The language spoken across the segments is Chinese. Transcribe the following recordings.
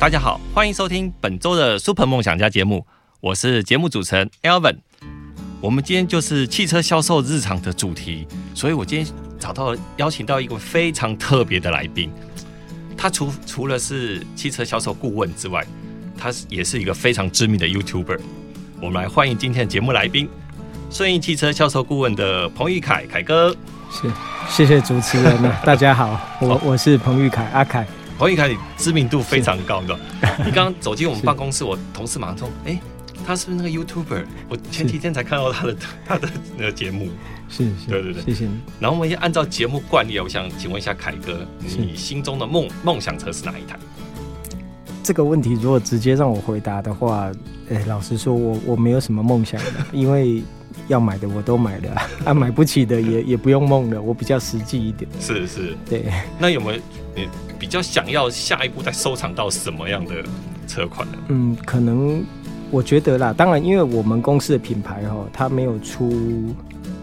大家好，欢迎收听本周的 Super 梦想家节目，我是节目主持人 Alvin。我们今天就是汽车销售日常的主题，所以我今天找到邀请到一个非常特别的来宾。他除除了是汽车销售顾问之外，他也是一个非常知名的 YouTuber。我们来欢迎今天的节目来宾，顺义汽车销售顾问的彭玉凯凯哥。谢谢谢主持人呢，大家好，我我是彭玉凯阿凯。彭昱凯，你知名度非常高的。你刚刚走进我们办公室，我同事马上说：“哎、欸，他是不是那个 YouTuber？” 我前几天才看到他的 他的那个节目。是，是，对对对，谢谢你。然后我们要按照节目惯例，我想请问一下凯哥，你心中的梦梦想车是哪一台？这个问题如果直接让我回答的话，哎、欸，老实说我，我我没有什么梦想的，因为。要买的我都买了，啊，买不起的也也不用梦了，我比较实际一点。是是，对。那有没有你比较想要下一步再收藏到什么样的车款呢？嗯，可能我觉得啦，当然，因为我们公司的品牌哈，它没有出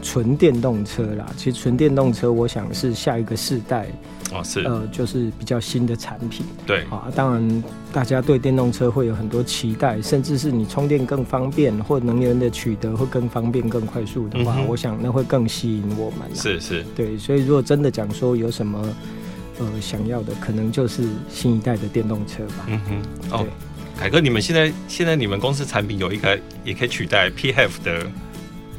纯电动车啦。其实纯电动车，我想是下一个世代。哦，是，呃，就是比较新的产品，对，啊，当然，大家对电动车会有很多期待，甚至是你充电更方便，或能源的取得会更方便、更快速的话，嗯、我想那会更吸引我们。是是，对，所以如果真的讲说有什么呃想要的，可能就是新一代的电动车吧。嗯哼，哦，凯哥，你们现在现在你们公司产品有一个也可以取代 PHEV 的，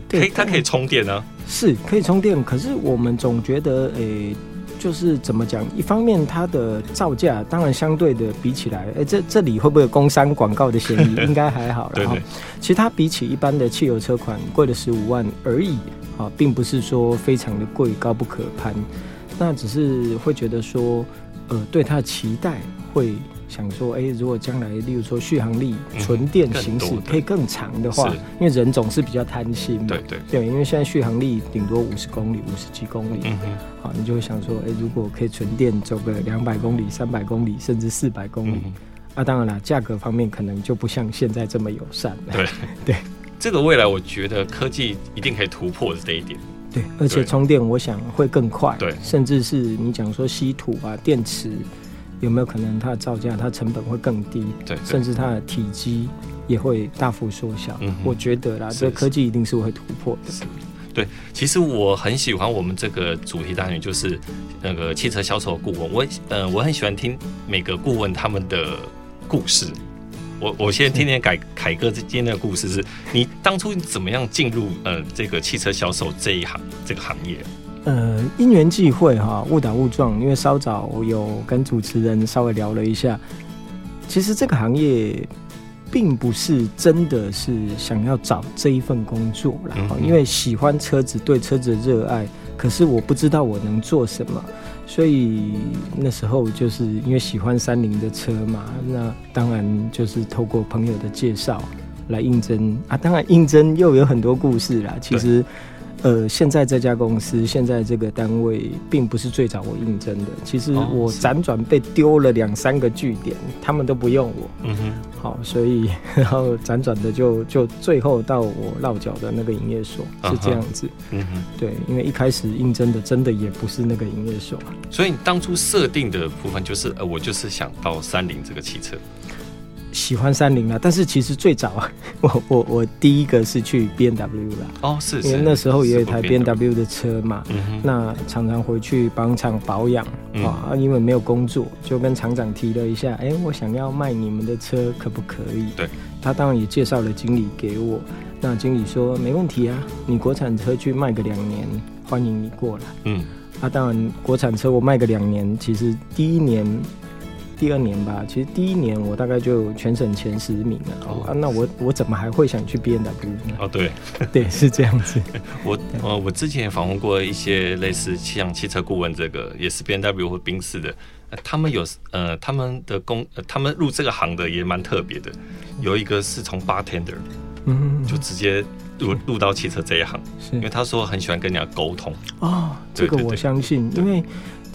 可以它可以充电呢、啊？是可以充电，可是我们总觉得诶。欸就是怎么讲？一方面，它的造价当然相对的比起来，哎、欸，这这里会不会有工商广告的嫌疑？应该还好。然后，其实它比起一般的汽油车款贵了十五万而已啊，并不是说非常的贵，高不可攀。那只是会觉得说，呃，对它的期待会。想说，哎、欸，如果将来，例如说续航力纯电行驶可以更长的话，因为人总是比较贪心嘛，对对对，因为现在续航力顶多五十公里、五十几公里，嗯哼，好，你就会想说，哎、欸，如果可以纯电走个两百公里、三百公里，甚至四百公里，嗯、啊，当然了，价格方面可能就不像现在这么友善了。对对，这个未来我觉得科技一定可以突破的这一点。对，而且充电我想会更快，对，甚至是你讲说稀土啊、电池。有没有可能它的造价、它成本会更低？对，对，甚至它的体积也会大幅缩小。嗯，我觉得啦，这科技一定是会突破的。是，对。其实我很喜欢我们这个主题单元，就是那个汽车销售顾问。我呃，我很喜欢听每个顾问他们的故事。我我先听听凯凯哥今天的故事是，是你当初怎么样进入呃这个汽车销售这一行这个行业？呃，因缘际会哈，误打误撞，因为稍早有跟主持人稍微聊了一下，其实这个行业并不是真的是想要找这一份工作啦，嗯、因为喜欢车子，对车子的热爱，可是我不知道我能做什么，所以那时候就是因为喜欢三菱的车嘛，那当然就是透过朋友的介绍来应征啊，当然应征又有很多故事啦，其实。呃，现在这家公司，现在这个单位，并不是最早我应征的。其实我辗转被丢了两三个据点，他们都不用我。嗯哼。好，所以 然后辗转的就就最后到我落脚的那个营业所是这样子。嗯哼。对，因为一开始应征的真的也不是那个营业所。所以你当初设定的部分就是，呃，我就是想到三菱这个汽车。喜欢三菱啊，但是其实最早啊，我我我第一个是去 B M W 啦。哦，是，因为那时候也有一台 B M W 的车嘛，那常常回去帮厂保养啊，因为没有工作，就跟厂长提了一下，哎，我想要卖你们的车，可不可以？对，他当然也介绍了经理给我，那经理说没问题啊，你国产车去卖个两年，欢迎你过来。嗯，啊，当然国产车我卖个两年，其实第一年。第二年吧，其实第一年我大概就全省前十名了。哦，啊，那我我怎么还会想去 B N W 呢？哦，对，对，是这样子。我呃，我之前也访问过一些类似像汽车顾问，这个也是 B N W 或宾士的，他们有呃，他们的工，他们入这个行的也蛮特别的。有一个是从 bartender，嗯，就直接入入到汽车这一行，是因为他说很喜欢跟人家沟通。哦，这个我相信，因为。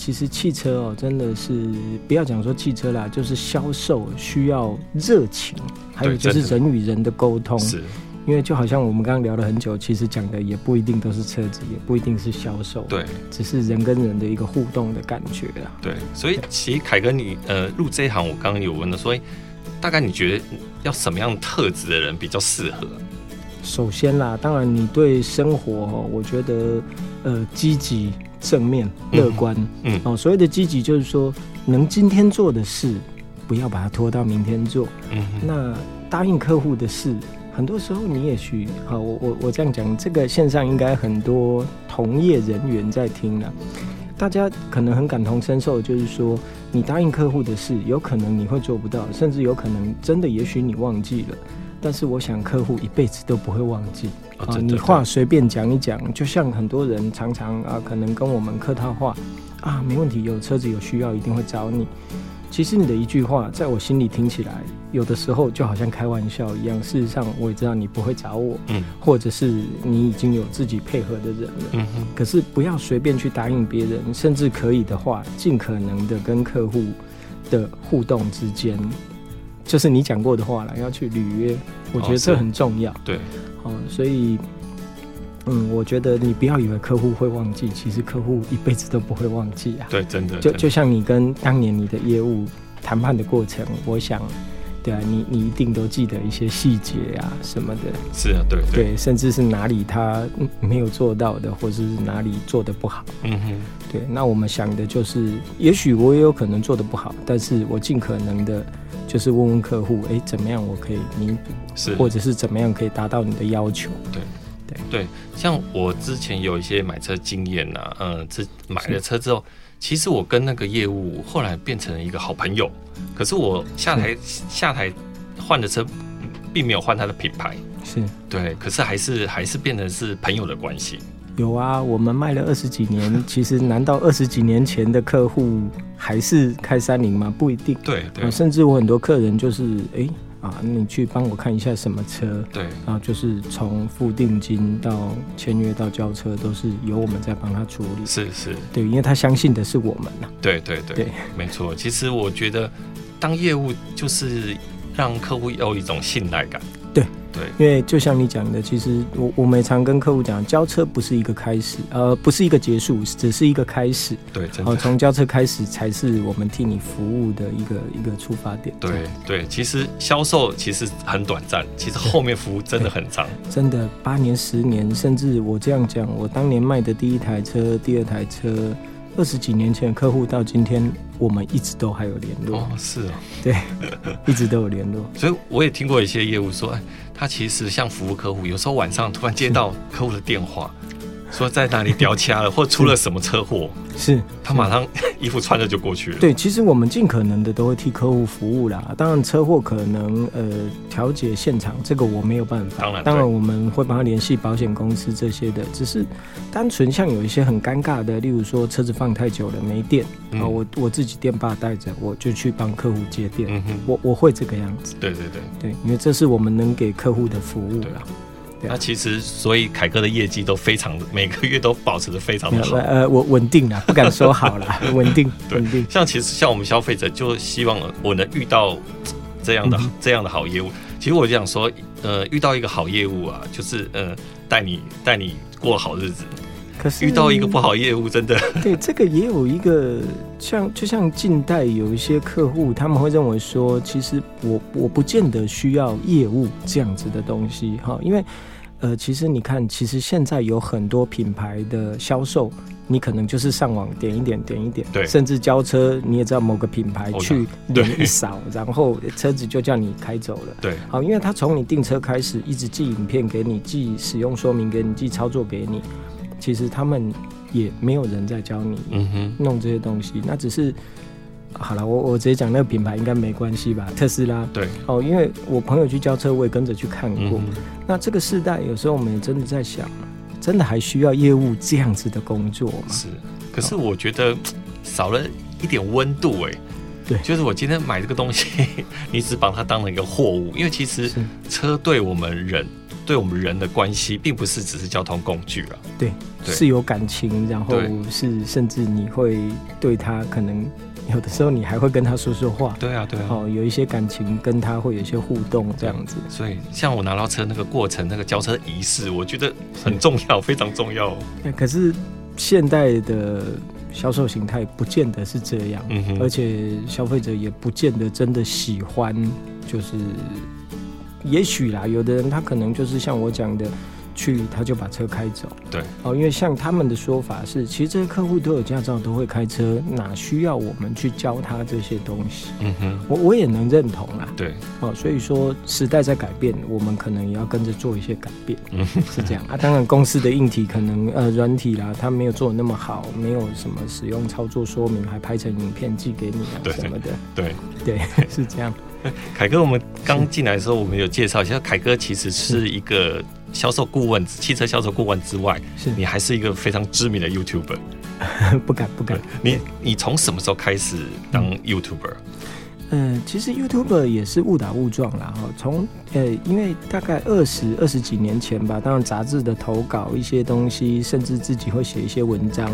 其实汽车哦，真的是不要讲说汽车啦，就是销售需要热情，还有就是人与人的沟通。是，因为就好像我们刚刚聊了很久，其实讲的也不一定都是车子，也不一定是销售，对，只是人跟人的一个互动的感觉啊。对，所以其实凯哥你呃入这一行，我刚刚有问了，所以大概你觉得要什么样特质的人比较适合？首先啦，当然你对生活，我觉得呃积极。正面乐观，嗯，哦，所谓的积极就是说，能今天做的事，不要把它拖到明天做。嗯，那答应客户的事，很多时候你也许，好，我我我这样讲，这个线上应该很多同业人员在听了，大家可能很感同身受，就是说，你答应客户的事，有可能你会做不到，甚至有可能真的，也许你忘记了。但是我想客户一辈子都不会忘记啊！你话随便讲一讲，就像很多人常常啊，可能跟我们客套话啊，没问题，有车子有需要一定会找你。其实你的一句话，在我心里听起来，有的时候就好像开玩笑一样。事实上，我也知道你不会找我，嗯，或者是你已经有自己配合的人了。可是不要随便去答应别人，甚至可以的话，尽可能的跟客户的互动之间。就是你讲过的话了，要去履约，我觉得这很重要。哦、对，好，所以，嗯，我觉得你不要以为客户会忘记，其实客户一辈子都不会忘记啊。对，真的。就就像你跟当年你的业务谈判的过程，我想，对啊，你你一定都记得一些细节啊什么的。是啊，对对，对，甚至是哪里他没有做到的，或者是哪里做的不好。嗯哼。对，那我们想的就是，也许我也有可能做的不好，但是我尽可能的。就是问问客户，哎、欸，怎么样我可以弥补，是或者是怎么样可以达到你的要求？对，对，对。像我之前有一些买车经验呐、啊，嗯，这买了车之后，其实我跟那个业务后来变成了一个好朋友。可是我下台下台换的车，并没有换他的品牌，是对，可是还是还是变成是朋友的关系。有啊，我们卖了二十几年，其实难道二十几年前的客户还是开三菱吗？不一定。对对、啊。甚至我很多客人就是，哎、欸、啊，你去帮我看一下什么车？对。然后就是从付定金到签约到交车，都是由我们在帮他处理。是是。对，因为他相信的是我们呐。对对对。对，没错。其实我觉得，当业务就是让客户有一种信赖感。对。对，因为就像你讲的，其实我我们也常跟客户讲，交车不是一个开始，呃，不是一个结束，只是一个开始。对，真的。从交车开始才是我们替你服务的一个一个出发点。对对，其实销售其实很短暂，其实后面服务真的很长。真的，八年、十年，甚至我这样讲，我当年卖的第一台车、第二台车。二十几年前的客户到今天，我们一直都还有联络。哦，是哦，对，一直都有联络。所以我也听过一些业务说，哎，他其实像服务客户，有时候晚上突然接到客户的电话。说在哪里掉卡了，或出了什么车祸，是他马上衣服穿着就过去了。对，其实我们尽可能的都会替客户服务啦。当然车祸可能呃调解现场这个我没有办法。当然，当然我们会帮他联系保险公司这些的。只是单纯像有一些很尴尬的，例如说车子放太久了没电啊、嗯，我我自己电霸带着，我就去帮客户接电。嗯哼，我我会这个样子。对对对对，因为这是我们能给客户的服务啦。那其实，所以凯哥的业绩都非常，每个月都保持的非常的好。呃，我稳定了，不敢说好了，稳定，稳定。像其实像我们消费者，就希望我能遇到这样的、嗯、这样的好业务。其实我就想说，呃，遇到一个好业务啊，就是呃，带你带你过好日子。可是遇到一个不好业务，真的。对，这个也有一个像，就像近代有一些客户，他们会认为说，其实我我不见得需要业务这样子的东西哈，因为。呃，其实你看，其实现在有很多品牌的销售，你可能就是上网点一点，点一点，对，甚至交车，你也知道某个品牌去脸一扫，然后车子就叫你开走了。对，好，因为他从你订车开始，一直寄影片给你，寄使用说明给你，寄操作给你，其实他们也没有人在教你，嗯哼，弄这些东西，那只是。好了，我我直接讲那个品牌应该没关系吧？特斯拉。对。哦，因为我朋友去交车，我也跟着去看过。嗯、那这个世代，有时候我们也真的在想，真的还需要业务这样子的工作吗？是。可是我觉得少了一点温度哎。对。就是我今天买这个东西，你只把它当成一个货物，因为其实车对我们人。对我们人的关系，并不是只是交通工具了。对，对，是有感情，然后是甚至你会对他，可能有的时候你还会跟他说说话。对啊，对啊。哦，有一些感情跟他会有一些互动，这样子。所以，像我拿到车那个过程，那个交车仪式，我觉得很重要，非常重要。可是现代的销售形态不见得是这样，嗯哼，而且消费者也不见得真的喜欢，就是。也许啦，有的人他可能就是像我讲的，去他就把车开走。对，哦，因为像他们的说法是，其实这些客户都有驾照，都会开车，哪需要我们去教他这些东西？嗯哼，我我也能认同啦。对，哦，所以说时代在改变，我们可能也要跟着做一些改变。嗯，是这样啊。当然，公司的硬体可能呃软体啦，他没有做的那么好，没有什么使用操作说明，还拍成影片寄给你啊什么的。对对，是这样。凯哥，我们刚进来的时候，我们有介绍一下，凯哥其实是一个销售顾问，汽车销售顾问之外，是你还是一个非常知名的 YouTuber。不 敢不敢。你你从什么时候开始当 YouTuber？嗯、呃，其实 YouTuber 也是误打误撞啦。哈，从呃，因为大概二十二十几年前吧，当然杂志的投稿一些东西，甚至自己会写一些文章。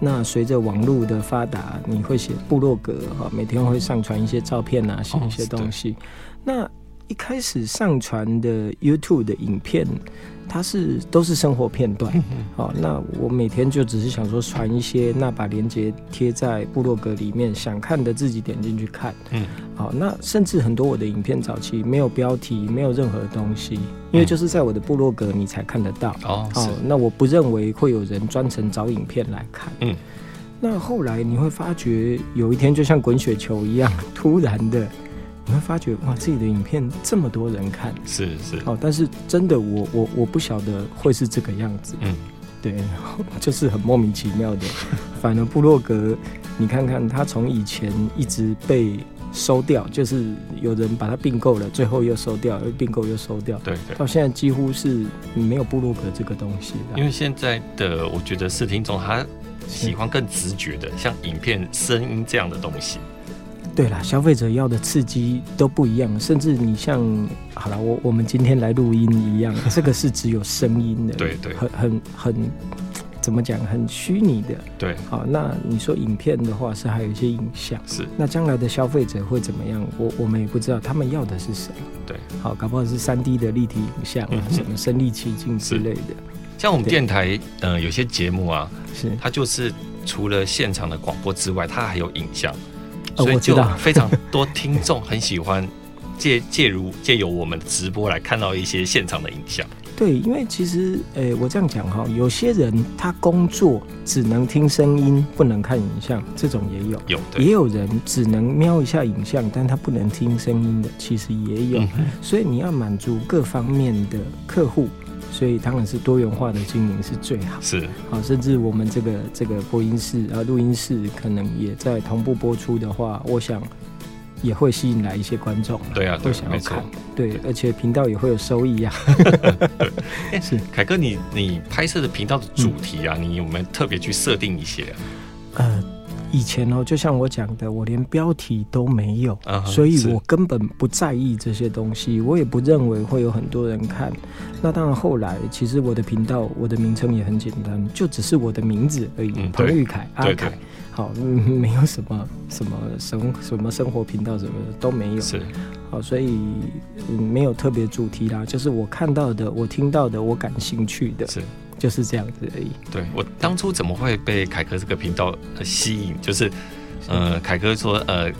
那随着网络的发达，你会写部落格哈，每天会上传一些照片啊，写一些东西。哦、那一开始上传的 YouTube 的影片。它是都是生活片段，好，那我每天就只是想说传一些，那把链接贴在部落格里面，想看的自己点进去看，嗯，好，那甚至很多我的影片早期没有标题，没有任何东西，因为就是在我的部落格你才看得到，哦，好，那我不认为会有人专程找影片来看，嗯，那后来你会发觉有一天就像滚雪球一样，突然的。你会发觉哇，自己的影片这么多人看，是是哦，但是真的我我我不晓得会是这个样子，嗯，对，就是很莫名其妙的。反而布洛格，你看看他从以前一直被收掉，就是有人把它并购了，最后又收掉，又并购又收掉，对对，到现在几乎是没有布洛格这个东西。因为现在的我觉得视听众他喜欢更直觉的，像影片、声音这样的东西。对啦，消费者要的刺激都不一样，甚至你像好了，我我们今天来录音一样，这个是只有声音的，对对，很很很怎么讲，很虚拟的，对。好，那你说影片的话，是还有一些影像，是。那将来的消费者会怎么样？我我们也不知道，他们要的是什么？对。好，搞不好是三 D 的立体影像啊，什么身临其境之类的。像我们电台，呃，有些节目啊，是它就是除了现场的广播之外，它还有影像。所以就非常多听众很喜欢 借借如借由我们的直播来看到一些现场的影像。对，因为其实，诶、欸，我这样讲哈，有些人他工作只能听声音，不能看影像，这种也有。有，也有人只能瞄一下影像，但他不能听声音的，其实也有。嗯、所以你要满足各方面的客户。所以当然是多元化的经营是最好，是啊，甚至我们这个这个播音室啊、录音室可能也在同步播出的话，我想也会吸引来一些观众，对啊，都想要看，对，而且频道也会有收益呀。对，是凯哥，你你拍摄的频道的主题啊，你有没有特别去设定一些？呃。以前哦，就像我讲的，我连标题都没有，uh -huh, 所以我根本不在意这些东西，我也不认为会有很多人看。那当然，后来其实我的频道，我的名称也很简单，就只是我的名字而已，彭玉凯，阿凯。好，没有什么什么生什么生活频道什么的都没有。是，好，所以没有特别主题啦，就是我看到的，我听到的，我感兴趣的。是。就是这样子而已。对，我当初怎么会被凯哥这个频道吸引？就是，呃，凯哥说，呃，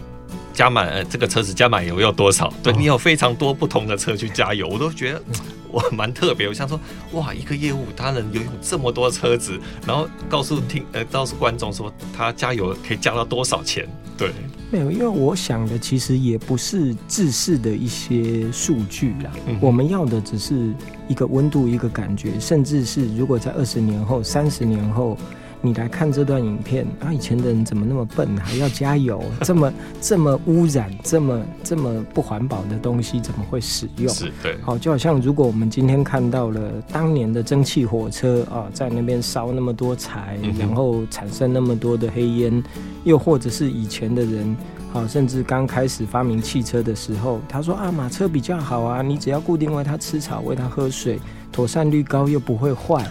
加满呃这个车子加满油要多少？对，你有非常多不同的车去加油，我都觉得 我蛮特别。我想说，哇，一个业务他能拥有这么多车子，然后告诉听呃告诉观众说他加油可以加到多少钱？对。没有，因为我想的其实也不是制式的一些数据啦，嗯，我们要的只是一个温度，一个感觉，甚至是如果在二十年后、三十年后，你来看这段影片啊，以前的人怎么那么笨，还要加油？这么这么污染，这么这么不环保的东西怎么会使用？是对。好，就好像如果我们今天看到了当年的蒸汽火车啊，在那边烧那么多柴，嗯、然后产生那么多的黑烟，又或者是以前的人，好，甚至刚开始发明汽车的时候，他说啊，马车比较好啊，你只要固定喂它吃草，喂它喝水。妥善率高又不会坏，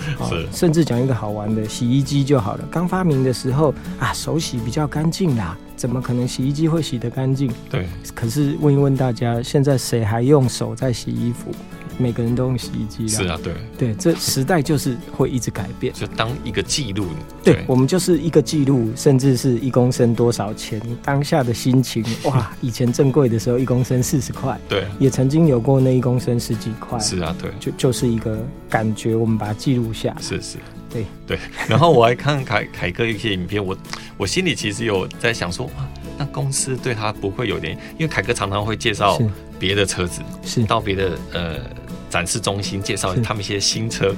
甚至讲一个好玩的，洗衣机就好了。刚发明的时候啊，手洗比较干净啦，怎么可能洗衣机会洗得干净？对。可是问一问大家，现在谁还用手在洗衣服？每个人都用洗衣机了，是啊，对对，这时代就是会一直改变，就当一个记录。对，我们就是一个记录，甚至是一公升多少钱，当下的心情 哇！以前正贵的时候，一公升四十块，对，也曾经有过那一公升十几块，是啊，对，就就是一个感觉，我们把它记录下，是是，对对。然后我还看凯凯哥一些影片，我我心里其实有在想说，哇，那公司对他不会有点，因为凯哥常常会介绍别的车子，是到别的呃。展示中心介绍他们一些新车，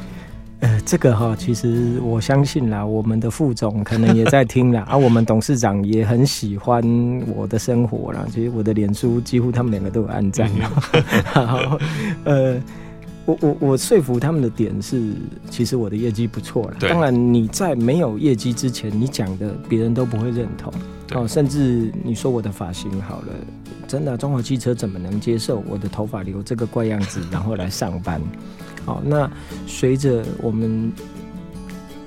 呃，这个哈，其实我相信啦，我们的副总可能也在听啦，啊，我们董事长也很喜欢我的生活啦，其实我的脸书几乎他们两个都有按赞，好，呃，我我我说服他们的点是，其实我的业绩不错了，当然你在没有业绩之前，你讲的别人都不会认同，哦，甚至你说我的发型好了。真的，中华汽车怎么能接受我的头发留这个怪样子，然后来上班？好，那随着我们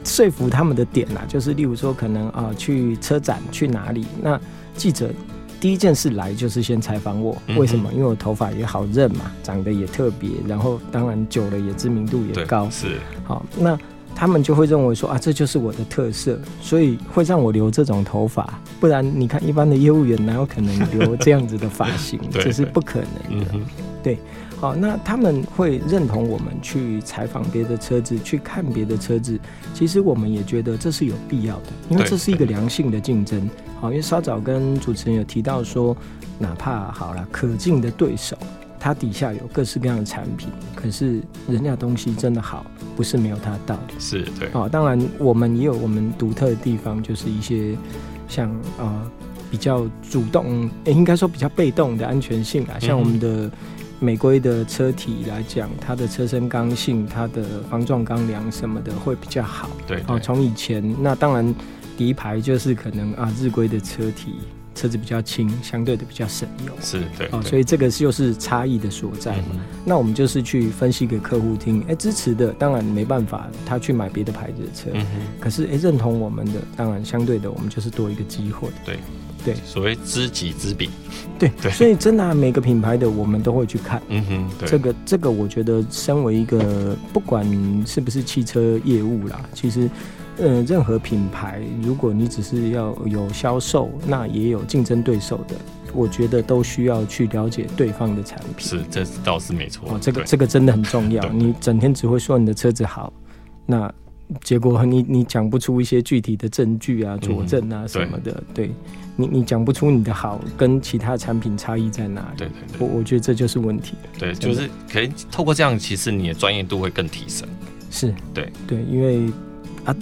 说服他们的点啦，就是例如说，可能啊去车展去哪里，那记者第一件事来就是先采访我，为什么？因为我头发也好认嘛，长得也特别，然后当然久了也知名度也高，是好那。他们就会认为说啊，这就是我的特色，所以会让我留这种头发。不然你看，一般的业务员哪有可能留这样子的发型？这是不可能的。对，好，那他们会认同我们去采访别的车子，去看别的车子。其实我们也觉得这是有必要的，因为这是一个良性的竞争。好，因为稍早跟主持人有提到说，哪怕好了可敬的对手。它底下有各式各样的产品，可是人家东西真的好，不是没有它的道理。是对哦，当然我们也有我们独特的地方，就是一些像呃比较主动，欸、应该说比较被动的安全性啊，像我们的美规的车体来讲，它的车身刚性、它的防撞钢梁什么的会比较好。对，对，哦，从以前那当然第一排就是可能啊日规的车体。车子比较轻，相对的比较省油，是对，哦，所以这个就是差异的所在嘛。嗯、那我们就是去分析给客户听，哎、欸，支持的当然没办法，他去买别的牌子的车，嗯、可是哎、欸，认同我们的，当然相对的，我们就是多一个机会。对，对，所谓知己知彼。对对，所以真的、啊、每个品牌的我们都会去看。嗯哼，对，这个这个，我觉得身为一个不管是不是汽车业务啦，其实。呃，任何品牌，如果你只是要有销售，那也有竞争对手的，我觉得都需要去了解对方的产品。是，这倒是没错。哦，这个这个真的很重要。你整天只会说你的车子好，那结果你你讲不出一些具体的证据啊、佐证啊什么的，嗯、对，对你你讲不出你的好跟其他产品差异在哪里？对对对，我我觉得这就是问题。对，就是可以透过这样，其实你的专业度会更提升。是，对对，因为啊。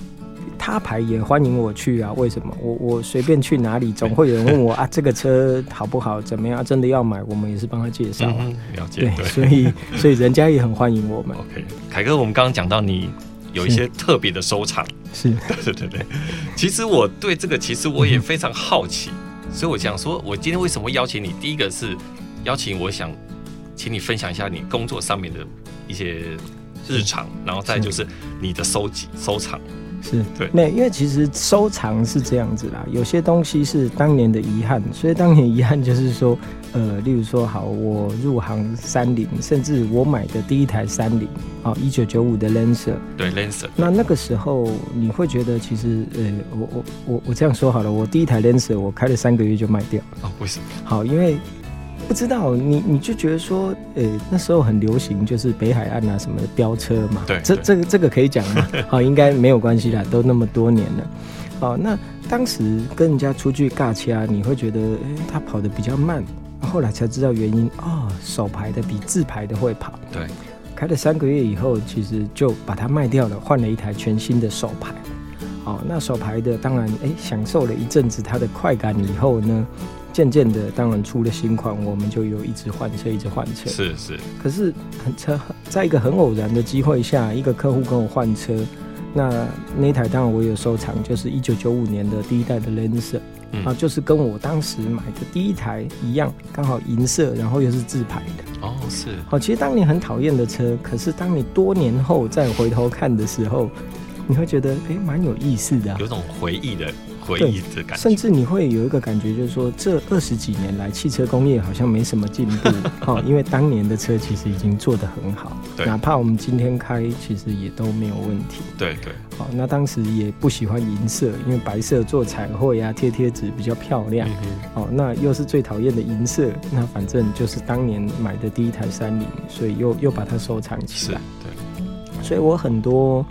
他牌也欢迎我去啊？为什么？我我随便去哪里，总会有人问我啊，这个车好不好？怎么样？真的要买，我们也是帮他介绍、啊嗯。了解，对，对所以所以人家也很欢迎我们。OK，凯哥，我们刚刚讲到你有一些特别的收藏，是，对对对对。其实我对这个，其实我也非常好奇，嗯、所以我想说，我今天为什么邀请你？第一个是邀请，我想请你分享一下你工作上面的一些日常，然后再就是你的收集收藏。是对，那因为其实收藏是这样子啦，有些东西是当年的遗憾，所以当年遗憾就是说，呃，例如说，好，我入行三菱，甚至我买的第一台三菱，啊，一九九五的 Lancer，对 Lancer，那那个时候你会觉得，其实，呃，我我我我这样说好了，我第一台 Lancer 我开了三个月就卖掉，哦，为什么？好，因为。不知道你，你就觉得说，呃、欸，那时候很流行，就是北海岸啊什么的飙车嘛。对，这这个这个可以讲吗？好，应该没有关系啦，都那么多年了。好，那当时跟人家出去尬掐，你会觉得，哎、欸，他跑得比较慢。后来才知道原因，哦，手排的比自排的会跑。对，开了三个月以后，其实就把它卖掉了，换了一台全新的手排。哦，那手排的当然哎，享受了一阵子它的快感以后呢，渐渐的当然出了新款，我们就有一直换车，一直换车。是是。可是很车，在一个很偶然的机会下，一个客户跟我换车，那那台当然我有收藏，就是一九九五年的第一代的 Lancer。嗯、啊，就是跟我当时买的第一台一样，刚好银色，然后又是自排的。哦，是。哦，其实当你很讨厌的车，可是当你多年后再回头看的时候，你会觉得，哎、欸，蛮有意思的、啊，有种回忆的。回忆的感觉，甚至你会有一个感觉，就是说这二十几年来，汽车工业好像没什么进步，哦，因为当年的车其实已经做得很好，对，哪怕我们今天开，其实也都没有问题，对对，好，那当时也不喜欢银色，因为白色做彩绘啊、贴贴纸比较漂亮，哦、嗯，那又是最讨厌的银色，那反正就是当年买的第一台三菱，所以又又把它收藏起来，对，所以我很多。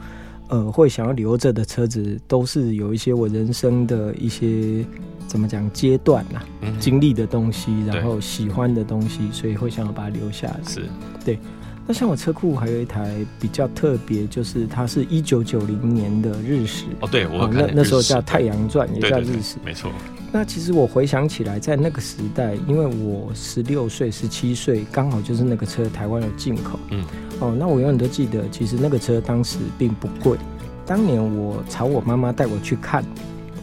呃，会想要留着的车子，都是有一些我人生的一些怎么讲阶段呐、啊嗯，经历的东西，然后喜欢的东西，所以会想要把它留下来。是，对。那像我车库还有一台比较特别，就是它是一九九零年的日食。哦，对，我、呃、那那时候叫太阳钻，也叫日食，没错。那其实我回想起来，在那个时代，因为我十六岁、十七岁，刚好就是那个车台湾有进口。嗯。哦，那我永远都记得，其实那个车当时并不贵。当年我朝我妈妈带我去看，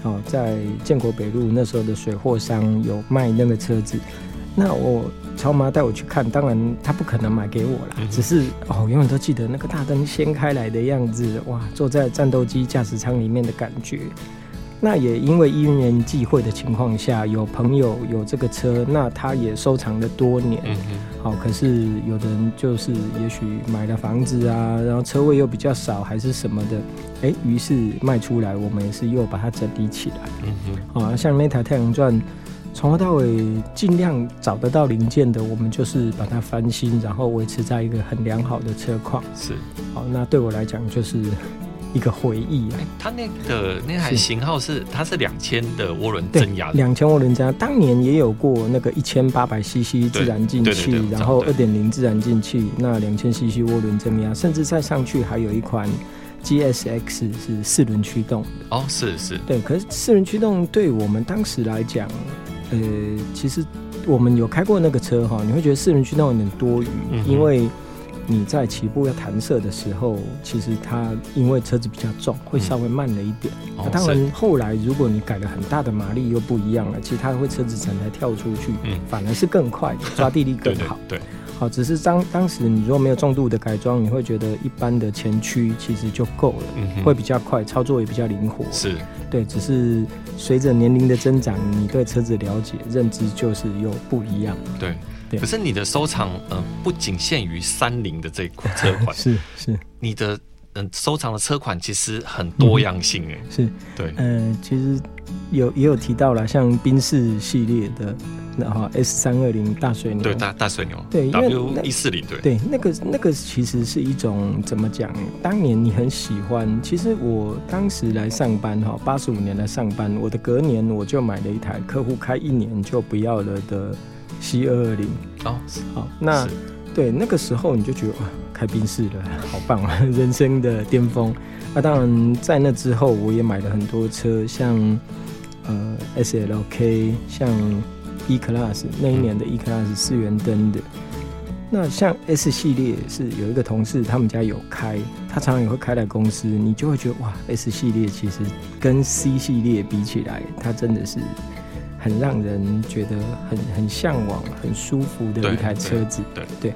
哦，在建国北路那时候的水货商有卖那个车子。那我朝妈带我去看，当然她不可能买给我啦，嗯、只是哦，永远都记得那个大灯掀开来的样子，哇，坐在战斗机驾驶舱里面的感觉。那也因为因缘际会的情况下，有朋友有这个车，那他也收藏了多年。好、嗯，可是有的人就是也许买了房子啊，然后车位又比较少，还是什么的，哎、欸，于是卖出来，我们也是又把它整理起来。嗯哼，啊，像那台太阳钻，从头到尾尽量找得到零件的，我们就是把它翻新，然后维持在一个很良好的车况。是，好，那对我来讲就是。一个回忆啊，它那个那台型号是，是它是两千的涡轮增压，两千涡轮增压，当年也有过那个一千八百 CC 自然进气，然后二点零自然进气，那两千 CC 涡轮增压，甚至再上去还有一款 GSX 是四轮驱动的。哦，是是，对，可是四轮驱动对我们当时来讲，呃，其实我们有开过那个车哈，你会觉得四轮驱动有点多余，嗯、因为。你在起步要弹射的时候，其实它因为车子比较重，会稍微慢了一点。那、嗯啊、当然，后来如果你改了很大的马力又不一样了，其实它会车子整台跳出去，嗯，反而是更快，抓地力更好。对，对，对，好，只是当当时你如果没有重度的改装，你会觉得一般的前驱其实就够了，嗯，会比较快，操作也比较灵活。是，对，只是随着年龄的增长，你对车子了解认知就是又不一样。对。可是你的收藏，呃，不仅限于三菱的这款车款，是是，你的嗯收藏的车款其实很多样性哎、嗯，是。对，呃，其实有也有提到了，像宾士系列的，然后 S 三二零大水牛，对大大水牛，对 W 一四零，对。对，那个那个其实是一种怎么讲？当年你很喜欢，其实我当时来上班哈，八十五年来上班，我的隔年我就买了一台客户开一年就不要了的。C 二二零哦，好，那对那个时候你就觉得哇，开宾士了，好棒啊，人生的巅峰。那、啊、当然，在那之后，我也买了很多车，像呃 S L K，像 E Class 那一年的 E Class 四元灯的。那像 S 系列是有一个同事，他们家有开，他常常也会开来公司，你就会觉得哇，S 系列其实跟 C 系列比起来，它真的是。很让人觉得很很向往、很舒服的一台车子。对对，对，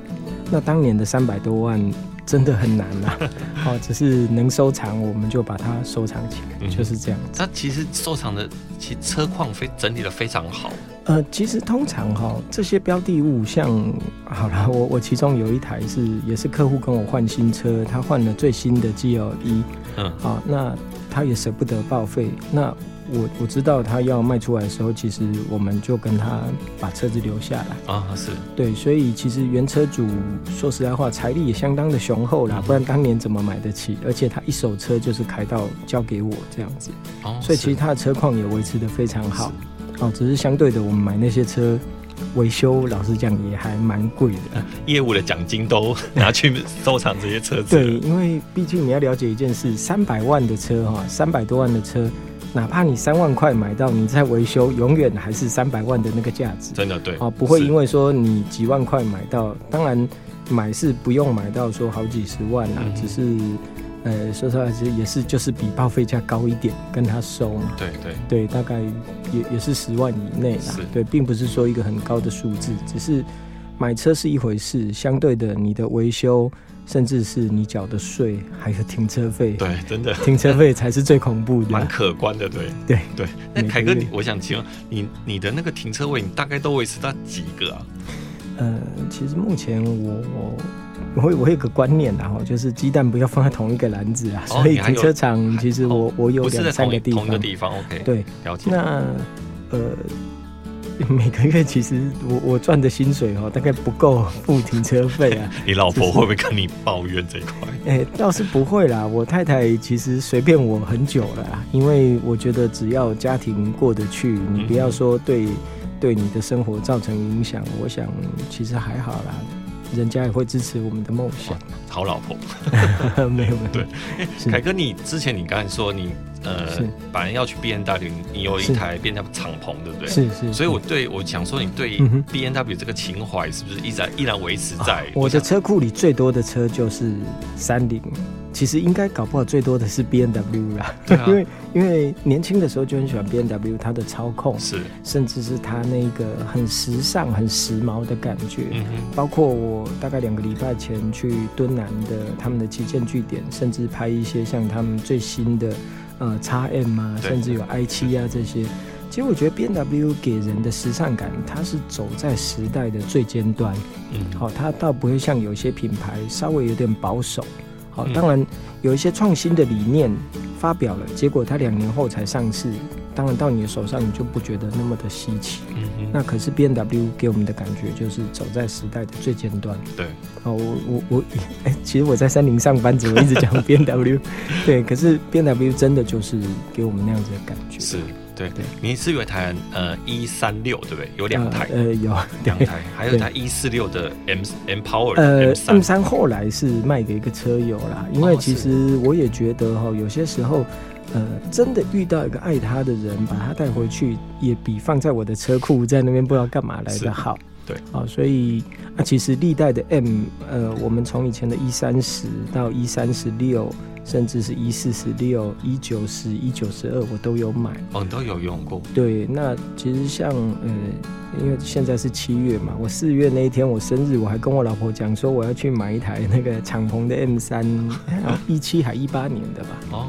那当年的三百多万真的很难啊！哦，只是能收藏，我们就把它收藏起来，嗯、就是这样。它其实收藏的其实车况非整理的非常好。呃，其实通常哈、哦，这些标的物像，像好了，我我其中有一台是也是客户跟我换新车，他换了最新的 GLE，嗯，好、哦，那他也舍不得报废，那。我我知道他要卖出来的时候，其实我们就跟他把车子留下来。啊，是。对，所以其实原车主说实在话，财力也相当的雄厚啦，不然当年怎么买得起？而且他一手车就是开到交给我这样子，哦，所以其实他的车况也维持的非常好，哦，只是相对的，我们买那些车维修老实讲也还蛮贵的，业务的奖金都 拿去收藏这些车子。对，因为毕竟你要了解一件事，三百万的车哈，三百多万的车，哪怕你三万块买到，你在维修永远还是三百万的那个价值。真的对啊，不会因为说你几万块买到，当然买是不用买到说好几十万啊，嗯、只是。呃，说实话，其实也是就是比报废价高一点，跟他收嘛。对对对，大概也也是十万以内啦。对，并不是说一个很高的数字，只是买车是一回事，相对的，你的维修，甚至是你缴的税，还有停车费。对，真的，停车费才是最恐怖的，蛮可观的。对对对。那凯哥，我想请问你，你的那个停车位，你大概都维持到几个啊？呃，其实目前我。我我有个观念然后就是鸡蛋不要放在同一个篮子啊，所以停车场其实我我有两三个地方，同一个地方，OK，对，了解。那呃，每个月其实我我赚的薪水哦，大概不够付停车费啊。你老婆会不会跟你抱怨这一块？哎、欸，倒是不会啦，我太太其实随便我很久了啦，因为我觉得只要家庭过得去，你不要说对对你的生活造成影响，我想其实还好啦。人家也会支持我们的梦想。好老婆，没有没有。对，凯哥，你之前你刚才说你呃，本来要去 B N W，你有一台 B N W 敞篷，对不对？是是。所以我对我想说，你对 B N W 这个情怀是不是依然依然维持在？我的车库里最多的车就是三菱。其实应该搞不好最多的是 B M W 啦，对啊，因为因为年轻的时候就很喜欢 B M W，它的操控是，甚至是它那个很时尚、很时髦的感觉。包括我大概两个礼拜前去敦南的他们的旗舰据点，甚至拍一些像他们最新的呃 X M 啊，甚至有 i 七啊这些。其实我觉得 B M W 给人的时尚感，它是走在时代的最尖端。嗯，好，它倒不会像有些品牌稍微有点保守。好，当然有一些创新的理念发表了，结果它两年后才上市，当然到你的手上你就不觉得那么的稀奇。嗯哼，那可是 B N W 给我们的感觉就是走在时代的最尖端。对，哦，我我我，哎、欸，其实我在三菱上班，怎么一直讲 B N W，对，可是 B N W 真的就是给我们那样子的感觉。是。对对，你是有一台呃一三六对不对？有两台，呃，呃有两台，还有一台一四六的 M M Power 呃 M 三后来是卖给一个车友啦，因为其实我也觉得哈，有些时候呃真的遇到一个爱他的人，把他带回去也比放在我的车库在那边不知道干嘛来的好。对，啊，所以啊，其实历代的 M 呃，我们从以前的一三十到一三十六。甚至是一四十六、一九十、一九十二，我都有买。哦，你都有用过。对，那其实像呃，因为现在是七月嘛，我四月那一天我生日，我还跟我老婆讲说我要去买一台那个敞篷的 M 三，一七还一八年的吧。哦，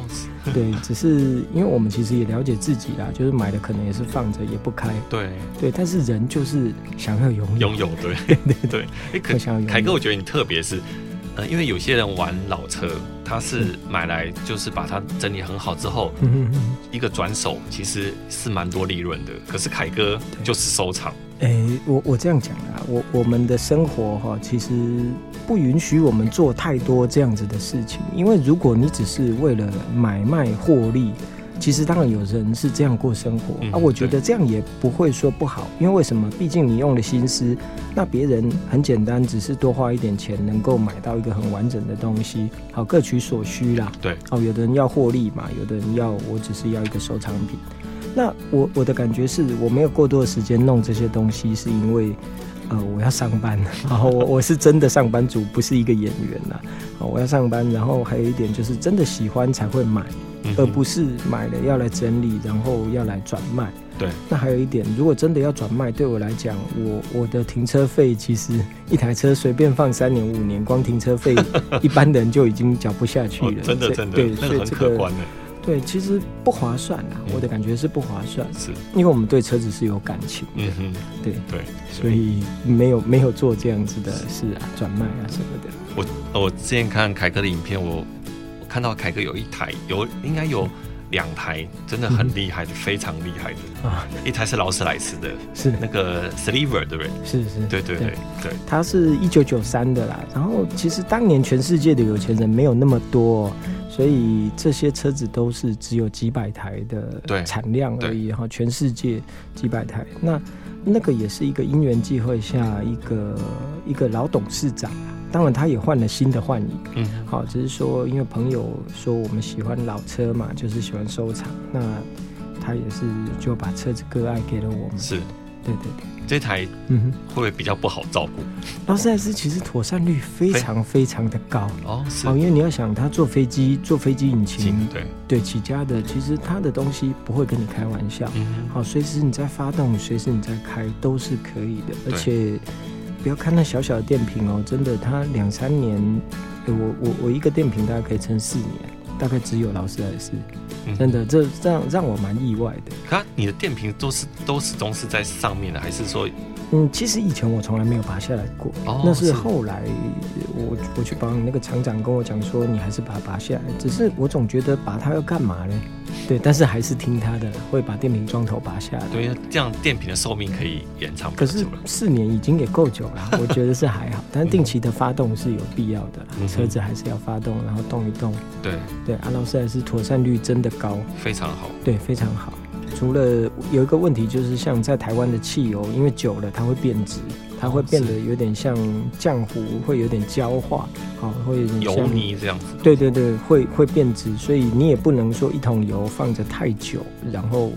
对，只是因为我们其实也了解自己啦，就是买的可能也是放着也不开。对对，但是人就是想要拥有。拥有，对 对对对。哎，可凯哥，我觉得你特别是。呃，因为有些人玩老车，他是买来就是把它整理很好之后，嗯、一个转手其实是蛮多利润的。可是凯哥就是收藏。哎、欸，我我这样讲啊，我我们的生活哈，其实不允许我们做太多这样子的事情，因为如果你只是为了买卖获利。其实当然有人是这样过生活，嗯、啊，我觉得这样也不会说不好，因为为什么？毕竟你用了心思，那别人很简单，只是多花一点钱，能够买到一个很完整的东西，好，各取所需啦。对，哦，有的人要获利嘛，有的人要我只是要一个收藏品。那我我的感觉是我没有过多的时间弄这些东西，是因为呃我要上班，然后我我是真的上班族，不是一个演员呐。好，我要上班，然后还有一点就是真的喜欢才会买。而不是买了要来整理，然后要来转卖。对，那还有一点，如果真的要转卖，对我来讲，我我的停车费其实一台车随便放三年五年，光停车费一般人就已经缴不下去了。哦、真的真的，对，那个很可观的。对，其实不划算啊，嗯、我的感觉是不划算。是，因为我们对车子是有感情的。嗯哼，对对，所以没有没有做这样子的事啊，转卖啊什么的。我我之前看凯哥的影片，我。看到凯哥有一台，有应该有两台，真的很厉害的，嗯、非常厉害的啊！一台是劳斯莱斯的，是那个 Sliver 对不对？是是，对对对对，对它是一九九三的啦。然后其实当年全世界的有钱人没有那么多，所以这些车子都是只有几百台的产量而已哈，全世界几百台。那那个也是一个因缘际会下一个一个老董事长啊，当然他也换了新的幻影，嗯，好，只是说因为朋友说我们喜欢老车嘛，就是喜欢收藏，那他也是就把车子割爱给了我们，是，对对对。这台嗯会不会比较不好照顾？劳斯莱斯其实妥善率非常非常的高。哦，是。哦，因为你要想他坐飞机坐飞机引擎对。对起家的，其实他的东西不会跟你开玩笑，嗯好，随时你在发动，随时你在开都是可以的，而且不要看那小小的电瓶哦，真的，它两三年，我我我一个电瓶大概可以撑四年，大概只有劳斯莱斯。真的，这让让我蛮意外的。可你的电瓶都是都始终是在上面的，还是说？嗯，其实以前我从来没有拔下来过，哦、那是后来我我去保养，那个厂长跟我讲说，你还是把它拔下来。只是我总觉得拔它要干嘛呢？对，但是还是听他的，会把电瓶桩头拔下来。对，这样电瓶的寿命可以延长。可是四年已经也够久了，我觉得是还好。但是定期的发动是有必要的，嗯、车子还是要发动，然后动一动。对对，阿劳斯还是妥善率真的高，非常好。对，非常好。除了有一个问题，就是像在台湾的汽油，因为久了它会变质，它会变得有点像浆糊，会有点焦化，好，会有点油泥这样子。对对对，会会变质，所以你也不能说一桶油放着太久，然后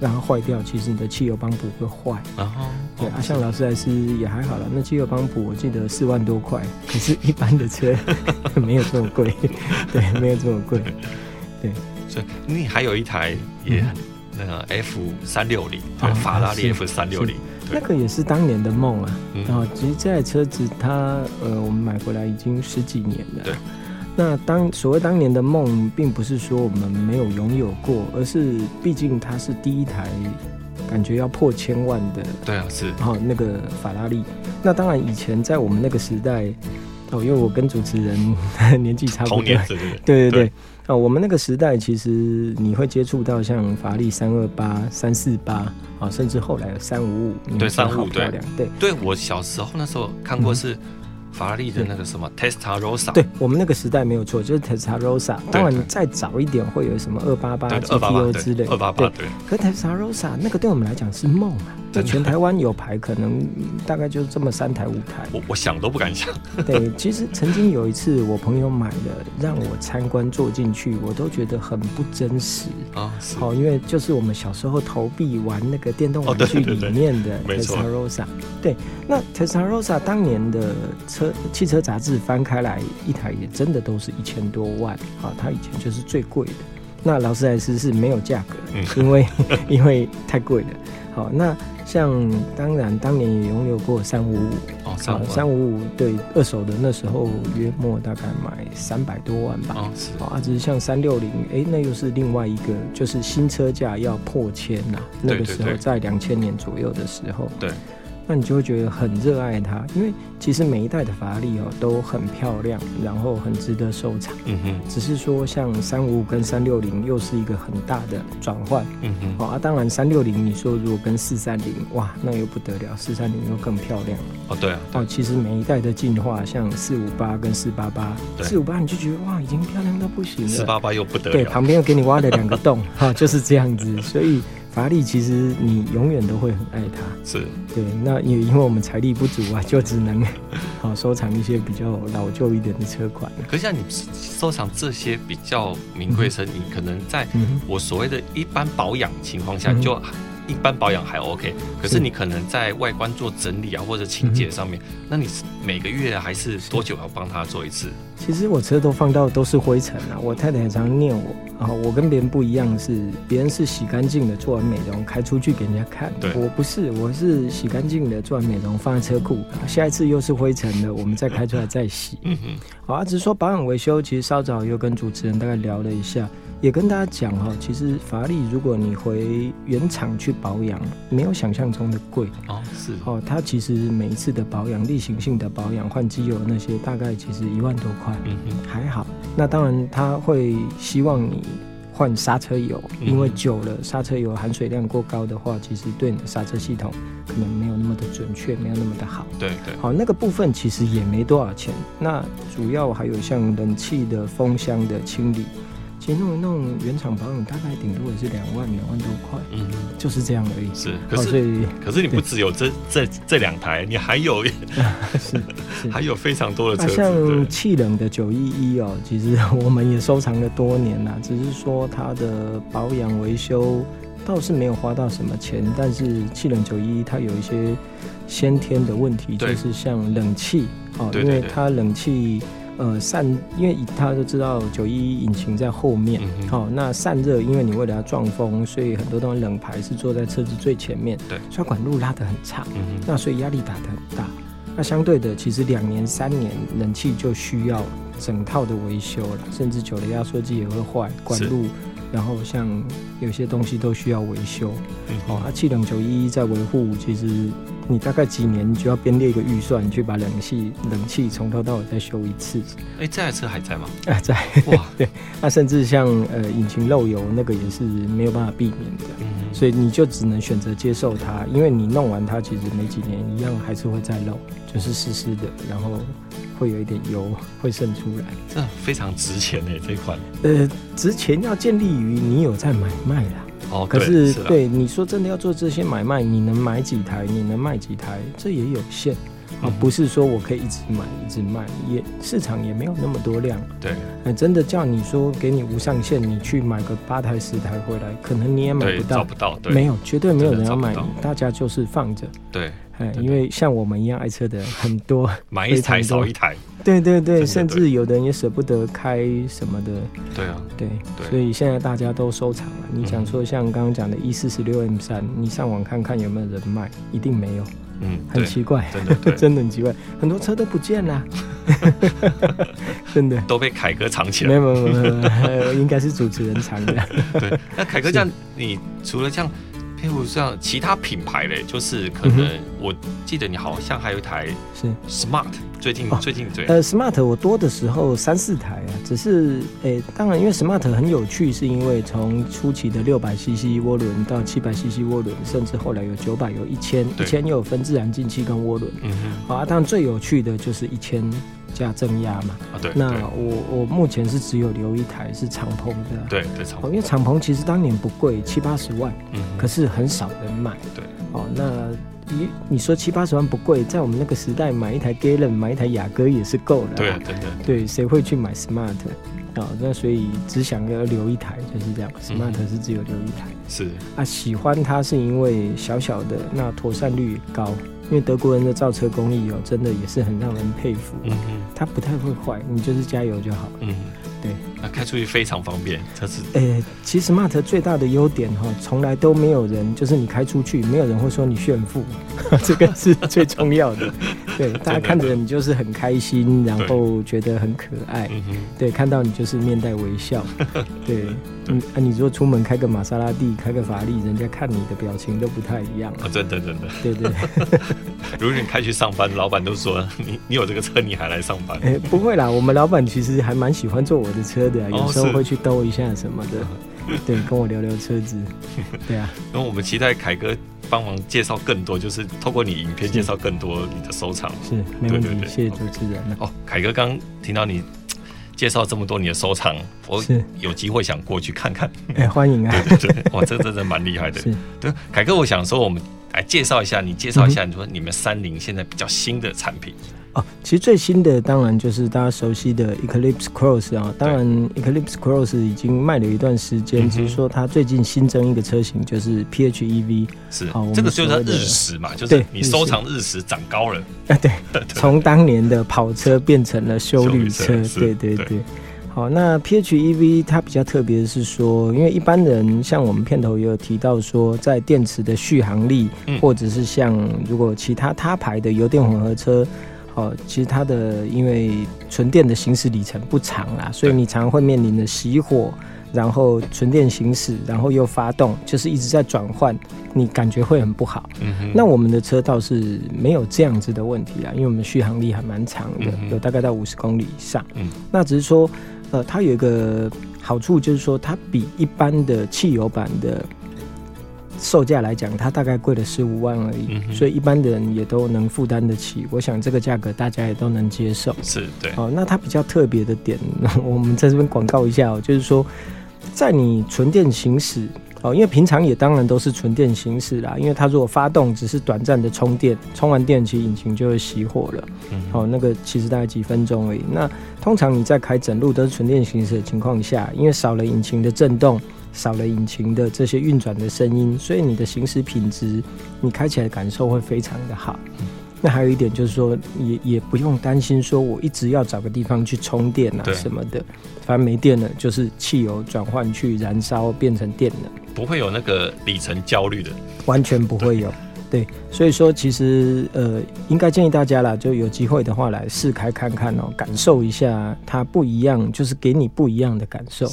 让它坏掉。其实你的汽油帮补会坏。然后对啊，像劳斯莱斯也还好了，那汽油帮补我记得四万多块，可是一般的车 没有这么贵，对，没有这么贵。对，所以你还有一台也很。那个 F 三六零，法拉利 F 三六零，那个也是当年的梦啊。然后其实这台车子它，呃，我们买回来已经十几年了。对。那当所谓当年的梦，并不是说我们没有拥有过，而是毕竟它是第一台感觉要破千万的。对啊，是。然后那个法拉利，那当然以前在我们那个时代，哦，因为我跟主持人 年纪差不多，对对？对，对对。对。啊，我们那个时代其实你会接触到像法拉利三二八、三四八啊，甚至后来的三五五，对，三五五，对，对，对我小时候那时候看过是法拉利的那个什么 Testarossa，对我们那个时代没有错，就是 Testarossa。当然再早一点会有什么二八八 GTO 之类，二八八对。可 Testarossa 那个对我们来讲是梦啊。在全台湾有牌，可能大概就这么三台五台。我我想都不敢想。对，其实曾经有一次，我朋友买了，让我参观坐进去，我都觉得很不真实啊。好，因为就是我们小时候投币玩那个电动玩具里面的 Testarossa。对，那 Testarossa 当年的车汽车杂志翻开来一台，也真的都是一千多万啊。它以前就是最贵的。那劳斯莱斯是没有价格，因为 因为太贵了。好，那。像当然当年也拥有过三五五哦，三五五对二手的那时候约莫大概买三百多万吧哦，是啊，只是像三六零哎，那又是另外一个，就是新车价要破千呐，那个时候在两千年左右的时候，对。那你就会觉得很热爱它，因为其实每一代的法拉利哦都很漂亮，然后很值得收藏。嗯哼，只是说像三五五跟三六零又是一个很大的转换。嗯哼，好啊，当然三六零你说如果跟四三零哇，那又不得了，四三零又更漂亮。哦，对啊。哦，其实每一代的进化，像四五八跟四八八，四五八你就觉得哇，已经漂亮到不行了。四八八又不得了。对，旁边又给你挖了两个洞，哈，就是这样子，所以。法拉利其实你永远都会很爱它，是对。那也因为我们财力不足啊，就只能 好收藏一些比较老旧一点的车款。可是像你收藏这些比较名贵车，你可能在我所谓的一般保养情况下就。一般保养还 OK，可是你可能在外观做整理啊，或者清洁上面，那你每个月还是多久要帮他做一次？其实我车都放到都是灰尘啊，我太太也常念我啊，我跟别人不一样，是别人是洗干净的做完美容开出去给人家看，对，我不是，我是洗干净的做完美容放在车库，下一次又是灰尘的，我们再开出来再洗。嗯哼，好啊，只是说保养维修，其实稍早又跟主持人大概聊了一下。也跟大家讲哈，其实法拉利如果你回原厂去保养，没有想象中的贵哦，是哦，它其实每一次的保养，例行性的保养，换机油那些，大概其实一万多块，嗯嗯，还好。那当然他会希望你换刹车油，因为久了刹车油含水量过高的话，其实对你的刹车系统可能没有那么的准确，没有那么的好。对对，好，那个部分其实也没多少钱。那主要还有像冷气的风箱的清理。其实弄一弄原厂保养大概顶多也是两万两万多块，嗯，就是这样而已。是，可是、哦、可是你不只有这这这两台，你还有 是，是 还有非常多的车子，像气冷的九一一哦，其实我们也收藏了多年了，只是说它的保养维修倒是没有花到什么钱，但是气冷九一一它有一些先天的问题，就是像冷气哦，因为它冷气。呃，散，因为大家都知道九一引擎在后面，好、嗯哦，那散热，因为你为了要撞风，所以很多东西冷排是坐在车子最前面，对，所以管路拉得很差，嗯、那所以压力打得很大。那相对的，其实两年三年冷气就需要整套的维修了，甚至久了压缩机也会坏，管路，然后像有些东西都需要维修。嗯、哦，啊，气冷九一一在维护，其实。你大概几年，你就要编列一个预算，去把冷气冷气从头到尾再修一次。哎、欸，这台车还在吗？啊，在。哇，对。那甚至像呃引擎漏油那个也是没有办法避免的，嗯、所以你就只能选择接受它，因为你弄完它其实没几年一样还是会再漏，就是湿湿的，然后会有一点油会渗出来。这非常值钱诶，这一款。呃，值钱要建立于你有在买卖啦。哦，可是对，对你说真的要做这些买卖，你能买几台，你能卖几台，这也有限。啊，嗯、不是说我可以一直买一直卖，也市场也没有那么多量。对，真的叫你说给你无上限，你去买个八台十台回来，可能你也买不到，找不到，对，没有，绝对没有人要买，大家就是放着。对。哎，因为像我们一样爱车的人很多，买一台少一台。对对对，甚至有的人也舍不得开什么的。对啊，对，所以现在大家都收藏了。你想说像刚刚讲的 E 四十六 M 三，你上网看看有没有人卖，一定没有。嗯，很奇怪，真的 真的很奇怪，很多车都不见了，真的都被凯哥藏起来。没有没有没有，应该是主持人藏的。对，那凯哥这样，你除了这样。譬如像其他品牌嘞，就是可能我记得你好像还有一台是。Smart，最近最近对呃 Smart 我多的时候三四台啊，只是诶、欸、当然因为 Smart 很有趣，是因为从初期的六百 CC 涡轮到七百 CC 涡轮，甚至后来有九百有一千，一千又有分自然进气跟涡轮，嗯哼，好啊，当然最有趣的就是一千。加增压嘛，啊对，那我我目前是只有留一台是敞篷的，对对敞篷，因为敞篷其实当年不贵，七八十万，嗯，可是很少人买，对，哦，那你你说七八十万不贵，在我们那个时代买一台 Galen 买一台雅阁也是够了，对，真的，对，谁会去买 Smart 啊？那所以只想要留一台就是这样，Smart 是只有留一台，是。啊，喜欢它是因为小小的，那妥善率高。因为德国人的造车工艺哦，真的也是很让人佩服。嗯嗯，它不太会坏，你就是加油就好。嗯，对。那开出去非常方便，车子。呃、欸，其实 Smart 最大的优点哈，从来都没有人，就是你开出去，没有人会说你炫富，这个是最重要的。对，大家看着你就是很开心，然后觉得很可爱。对，对，看到你就是面带微笑。对。嗯，啊，你说出门开个玛莎拉蒂，开个法拉利，人家看你的表情都不太一样啊！真的，真的，对对。如果你开去上班，老板都说你你有这个车，你还来上班？哎，不会啦，我们老板其实还蛮喜欢坐我的车的，有时候会去兜一下什么的，对，跟我聊聊车子。对啊，然后我们期待凯哥帮忙介绍更多，就是透过你影片介绍更多你的收藏。是，没问题，谢谢主持人。哦，凯哥刚听到你。介绍这么多你的收藏，我有机会想过去看看。哎、欸，欢迎啊！对对对，哇，这真的蛮厉害的。是对，凯哥，我想说，我们来介绍一下，你介绍一下，你说你们三菱现在比较新的产品。哦，其实最新的当然就是大家熟悉的 Eclipse Cross 啊。当然，Eclipse Cross 已经卖了一段时间，只是说它最近新增一个车型，就是 PHEV。是，这个就是日食嘛，就是你收藏日食长高了。啊，对，从当年的跑车变成了修旅车。对对对。好，那 PHEV 它比较特别的是说，因为一般人像我们片头也有提到说，在电池的续航力，或者是像如果其他他牌的油电混合车。哦，其实它的因为纯电的行驶里程不长啦，所以你常常会面临的熄火，然后纯电行驶，然后又发动，就是一直在转换，你感觉会很不好。嗯哼。那我们的车倒是没有这样子的问题啦，因为我们续航力还蛮长的，嗯、有大概到五十公里以上。嗯。那只是说，呃，它有一个好处，就是说它比一般的汽油版的。售价来讲，它大概贵了十五万而已，嗯，所以一般的人也都能负担得起。我想这个价格大家也都能接受。是对。哦，那它比较特别的点，我们在这边广告一下哦，就是说，在你纯电行驶哦，因为平常也当然都是纯电行驶啦，因为它如果发动只是短暂的充电，充完电其实引擎就会熄火了。嗯，哦，那个其实大概几分钟而已。那通常你在开整路都是纯电行驶的情况下，因为少了引擎的震动，少了引擎的这些运转的声音，所以你的行驶品质，你开起来感受会非常的好。嗯那还有一点就是说，也也不用担心说我一直要找个地方去充电啊什么的，反正没电了就是汽油转换去燃烧变成电能，不会有那个里程焦虑的，完全不会有。对，所以说其实呃，应该建议大家啦，就有机会的话来试开看看哦，感受一下它不一样，就是给你不一样的感受。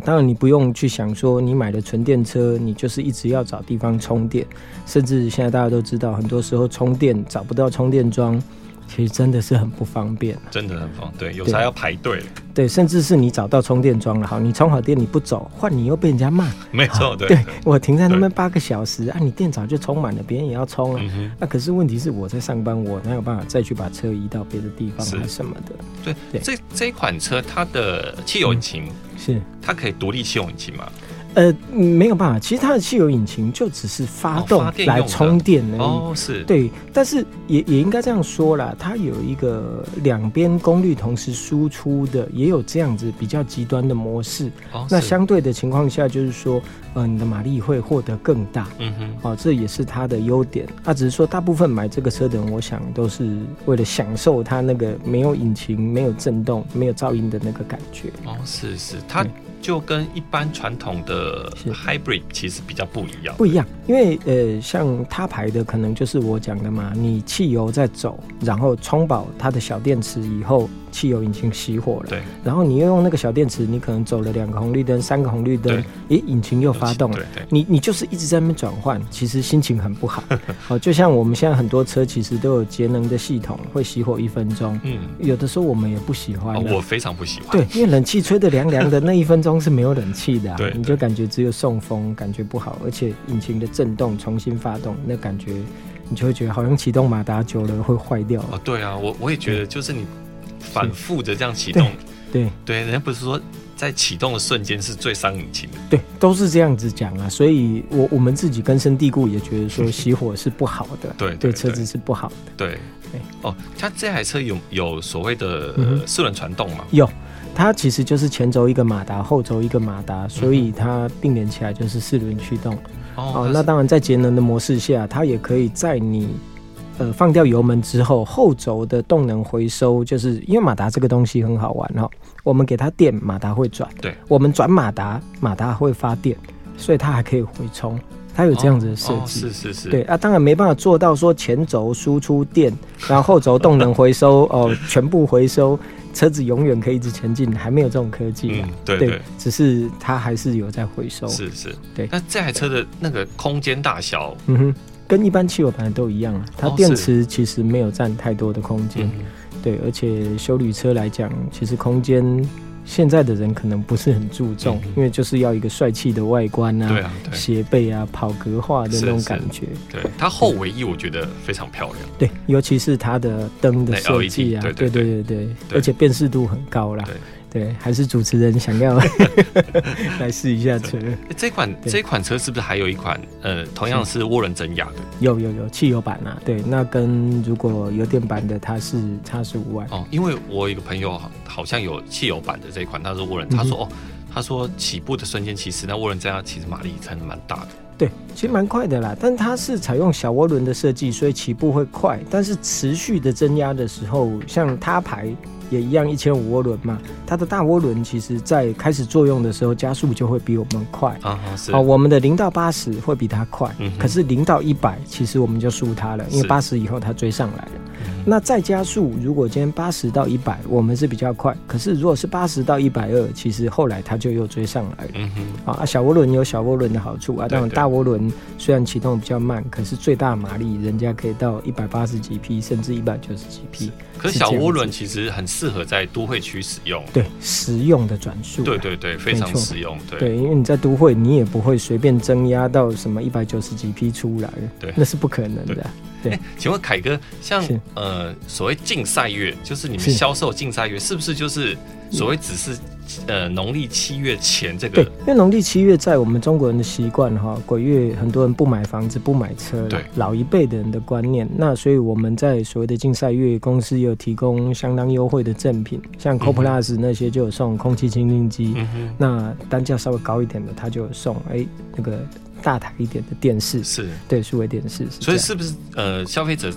当然你不用去想说你买了纯电车，你就是一直要找地方充电，甚至现在大家都知道，很多时候充电找不到充电桩。其实真的是很不方便，真的很方便。对，有时候要排队。对，甚至是你找到充电桩了，好，你充好电你不走，换你又被人家骂。没错，对。对，我停在那边八个小时啊，你电早就充满了，别人也要充啊。那、嗯啊、可是问题是我在上班，我哪有办法再去把车移到别的地方是什么的？对对，这这一款车它的汽油引擎、嗯、是它可以独立汽油引擎吗？呃，没有办法，其实它的汽油引擎就只是发动来充电而已。哦，是对，但是也也应该这样说啦，它有一个两边功率同时输出的，也有这样子比较极端的模式。哦，那相对的情况下，就是说，呃，你的马力会获得更大。嗯哼，哦，这也是它的优点。那、啊、只是说，大部分买这个车的人，我想都是为了享受它那个没有引擎、没有震动、没有噪音的那个感觉。哦，是是，它。就跟一般传统的 hybrid 其实比较不一样，不一样，因为呃，像他牌的可能就是我讲的嘛，你汽油在走，然后充饱它的小电池以后。汽油引擎熄火了，对，然后你又用那个小电池，你可能走了两个红绿灯、三个红绿灯，诶，引擎又发动了，对你你就是一直在那边转换，其实心情很不好。好，就像我们现在很多车其实都有节能的系统，会熄火一分钟，嗯，有的时候我们也不喜欢，我非常不喜欢，对，因为冷气吹得凉凉的那一分钟是没有冷气的，啊，对，你就感觉只有送风，感觉不好，而且引擎的震动重新发动，那感觉你就会觉得好像启动马达久了会坏掉。哦，对啊，我我也觉得就是你。反复的这样启动，对对，人家不是说在启动的瞬间是最伤引擎的，对，都是这样子讲啊。所以我我们自己根深蒂固也觉得说熄火是不好的，对对，车子是不好的，对对。哦，它这台车有有所谓的四轮传动吗？有，它其实就是前轴一个马达，后轴一个马达，所以它并联起来就是四轮驱动。哦，那当然在节能的模式下，它也可以在你。呃，放掉油门之后，后轴的动能回收，就是因为马达这个东西很好玩哈。我们给它电，马达会转；对，我们转马达，马达会发电，所以它还可以回充。它有这样子的设计。哦哦，是是是。对啊，当然没办法做到说前轴输出电，然后后轴动能回收 哦，全部回收，车子永远可以一直前进，还没有这种科技。嗯，对对，对。只是它还是有在回收。是是。对。那这台车的那个空间大小，嗯哼。跟一般汽油版都一样啊，它电池其实没有占太多的空间，对，而且修旅车来讲，其实空间现在的人可能不是很注重，嗯，因为就是要一个帅气的外观啊，对啊，斜背啊，跑格化的那种感觉。对，它后尾翼我觉得非常漂亮，对，尤其是它的灯的设计啊，对对对对对，而且辨识度很高啦。对，还是主持人想要 来试一下车。这款这款车是不是还有一款？呃，同样是涡轮增压的。有有有汽油版啊。对，那跟如果油电版的，它是差十五万。哦，因为我有一个朋友好像有汽油版的这一款，他是涡轮，他说哦，他说起步的瞬间，其实那涡轮增压其实马力真的蛮大的。对，其实蛮快的啦，但它是采用小涡轮的设计，所以起步会快，但是持续的增压的时候，像他牌。也一样，一千五涡轮嘛，它的大涡轮其实在开始作用的时候，加速就会比我们快啊。是啊，我们的零到八十会比它快，嗯，可是零到一百其实我们就输它了，因为八十以后它追上来了。那再加速，如果今天八十到一百，我们是比较快。可是如果是八十到一百二，其实后来它就又追上来了。嗯哼。啊，小涡轮有小涡轮的好处啊，当然大涡轮虽然启动比较慢，可是最大马力人家可以到一百八十几匹，甚至一百九十几匹。可是小涡轮其实很适合在都会区使用。对，实用的转速。对对对，非常实用。对，对，因为你在都会，你也不会随便增压到什么一百九十几匹出来。对，那是不可能的。对，欸、请问凯哥，像呃所谓竞赛月，就是你们销售竞赛月，是不是就是所谓只是呃农历七月前这个。对，因为农历七月在我们中国人的习惯哈，鬼月很多人不买房子不买车，对老一辈的人的观念。那所以我们在所谓的竞赛月，公司有提供相当优惠的赠品，像 CoPlus 那些就有送空气清净机，嗯、那单价稍微高一点的，它就有送哎、欸、那个大台一点的电视，是对数位电视。所以是不是呃消费者？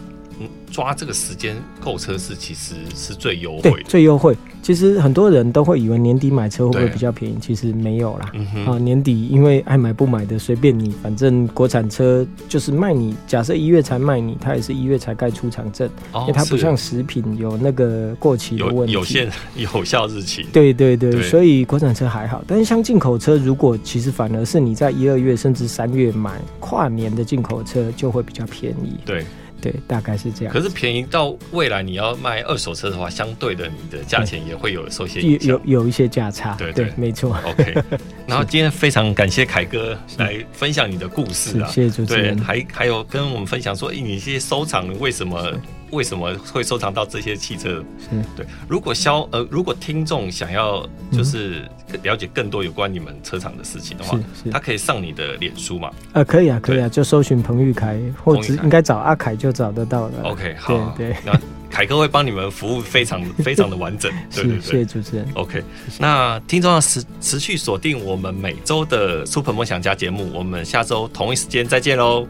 抓这个时间购车是其实是最优惠的，最优惠。其实很多人都会以为年底买车会不会比较便宜，其实没有啦。嗯、啊，年底因为爱买不买的随便你，反正国产车就是卖你。假设一月才卖你，它也是一月才盖出厂证，哦，因为它不像食品有那个过期的问题，有，有 限有效日期。对对对，对，所以国产车还好。但是像进口车，如果其实反而是你在一二月甚至三月买跨年的进口车，就会比较便宜。对。对，大概是这样。可是便宜到未来你要卖二手车的话，相对的你的价钱也会有受些有有，有一些价差。对对，对，没错。OK。然后今天非常感谢凯哥来分享你的故事啊，谢谢主持人。对，还还有跟我们分享说，你这些收藏为什么？为什么会收藏到这些汽车？是对。如果消呃，如果听众想要就是了解更多有关你们车厂的事情的话，他可以上你的脸书嘛？呃，可以啊，可以啊，就搜寻彭玉凯，或者应该找阿凯就找得到了。OK，好，对，对，那凯哥会帮你们服务非常 非常的完整。对对对，谢谢主持人。OK，那听众要持持续锁定我们每周的 Super 梦想家节目，我们下周同一时间再见喽！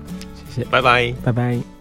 谢谢，拜拜，拜拜。